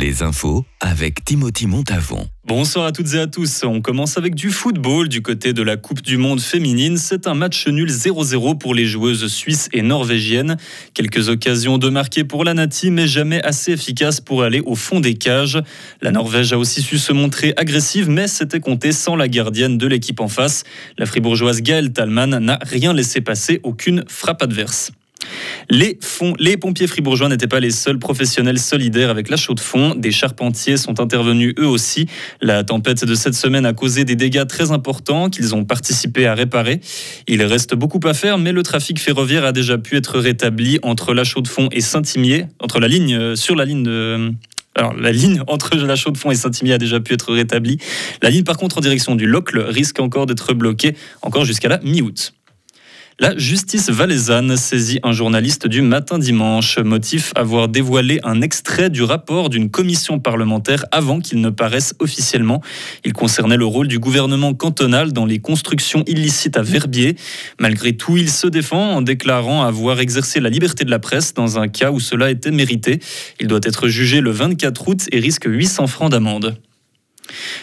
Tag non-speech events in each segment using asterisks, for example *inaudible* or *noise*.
Les infos avec Timothy Montavon. Bonsoir à toutes et à tous. On commence avec du football du côté de la Coupe du Monde féminine. C'est un match nul 0-0 pour les joueuses suisses et norvégiennes. Quelques occasions de marquer pour la Nati, mais jamais assez efficaces pour aller au fond des cages. La Norvège a aussi su se montrer agressive, mais c'était compté sans la gardienne de l'équipe en face. La fribourgeoise Gaëlle Talman n'a rien laissé passer, aucune frappe adverse. Les, pompiers fribourgeois n'étaient pas les seuls professionnels solidaires avec la chaux de fond. Des charpentiers sont intervenus eux aussi. La tempête de cette semaine a causé des dégâts très importants qu'ils ont participé à réparer. Il reste beaucoup à faire, mais le trafic ferroviaire a déjà pu être rétabli entre la chaux de fond et Saint-Imier, entre la ligne, euh, sur la ligne de, la ligne *laughs* entre la chaux de fond et Saint-Imier a déjà pu être rétablie. La ligne, par contre, en direction du Locle risque encore d'être bloquée, encore jusqu'à la mi-août. La justice valaisanne saisit un journaliste du matin dimanche. Motif avoir dévoilé un extrait du rapport d'une commission parlementaire avant qu'il ne paraisse officiellement. Il concernait le rôle du gouvernement cantonal dans les constructions illicites à Verbier. Malgré tout, il se défend en déclarant avoir exercé la liberté de la presse dans un cas où cela était mérité. Il doit être jugé le 24 août et risque 800 francs d'amende.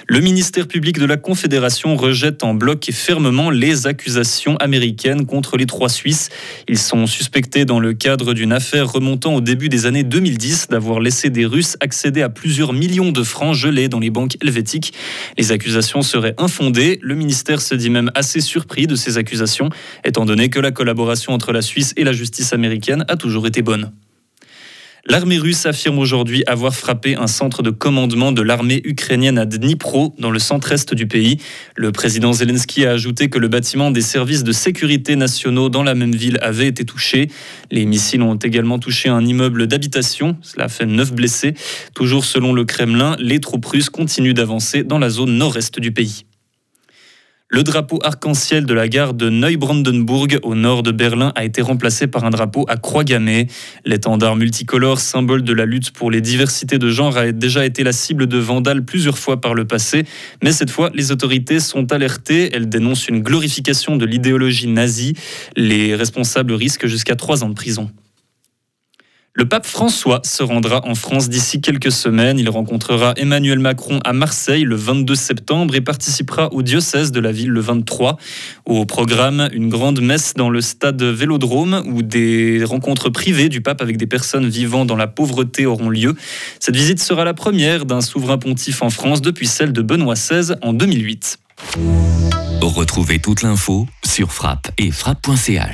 Le ministère public de la Confédération rejette en bloc et fermement les accusations américaines contre les trois Suisses. Ils sont suspectés dans le cadre d'une affaire remontant au début des années 2010 d'avoir laissé des Russes accéder à plusieurs millions de francs gelés dans les banques helvétiques. Les accusations seraient infondées. Le ministère se dit même assez surpris de ces accusations, étant donné que la collaboration entre la Suisse et la justice américaine a toujours été bonne. L'armée russe affirme aujourd'hui avoir frappé un centre de commandement de l'armée ukrainienne à Dnipro, dans le centre-est du pays. Le président Zelensky a ajouté que le bâtiment des services de sécurité nationaux dans la même ville avait été touché. Les missiles ont également touché un immeuble d'habitation. Cela a fait neuf blessés. Toujours selon le Kremlin, les troupes russes continuent d'avancer dans la zone nord-est du pays. Le drapeau arc-en-ciel de la gare de Neubrandenburg au nord de Berlin a été remplacé par un drapeau à croix gammée. L'étendard multicolore, symbole de la lutte pour les diversités de genre, a déjà été la cible de vandales plusieurs fois par le passé. Mais cette fois, les autorités sont alertées. Elles dénoncent une glorification de l'idéologie nazie. Les responsables risquent jusqu'à trois ans de prison. Le pape François se rendra en France d'ici quelques semaines. Il rencontrera Emmanuel Macron à Marseille le 22 septembre et participera au diocèse de la ville le 23. Au programme, une grande messe dans le stade Vélodrome où des rencontres privées du pape avec des personnes vivant dans la pauvreté auront lieu. Cette visite sera la première d'un souverain pontife en France depuis celle de Benoît XVI en 2008. Retrouvez toute l'info sur frappe et frappe.ch.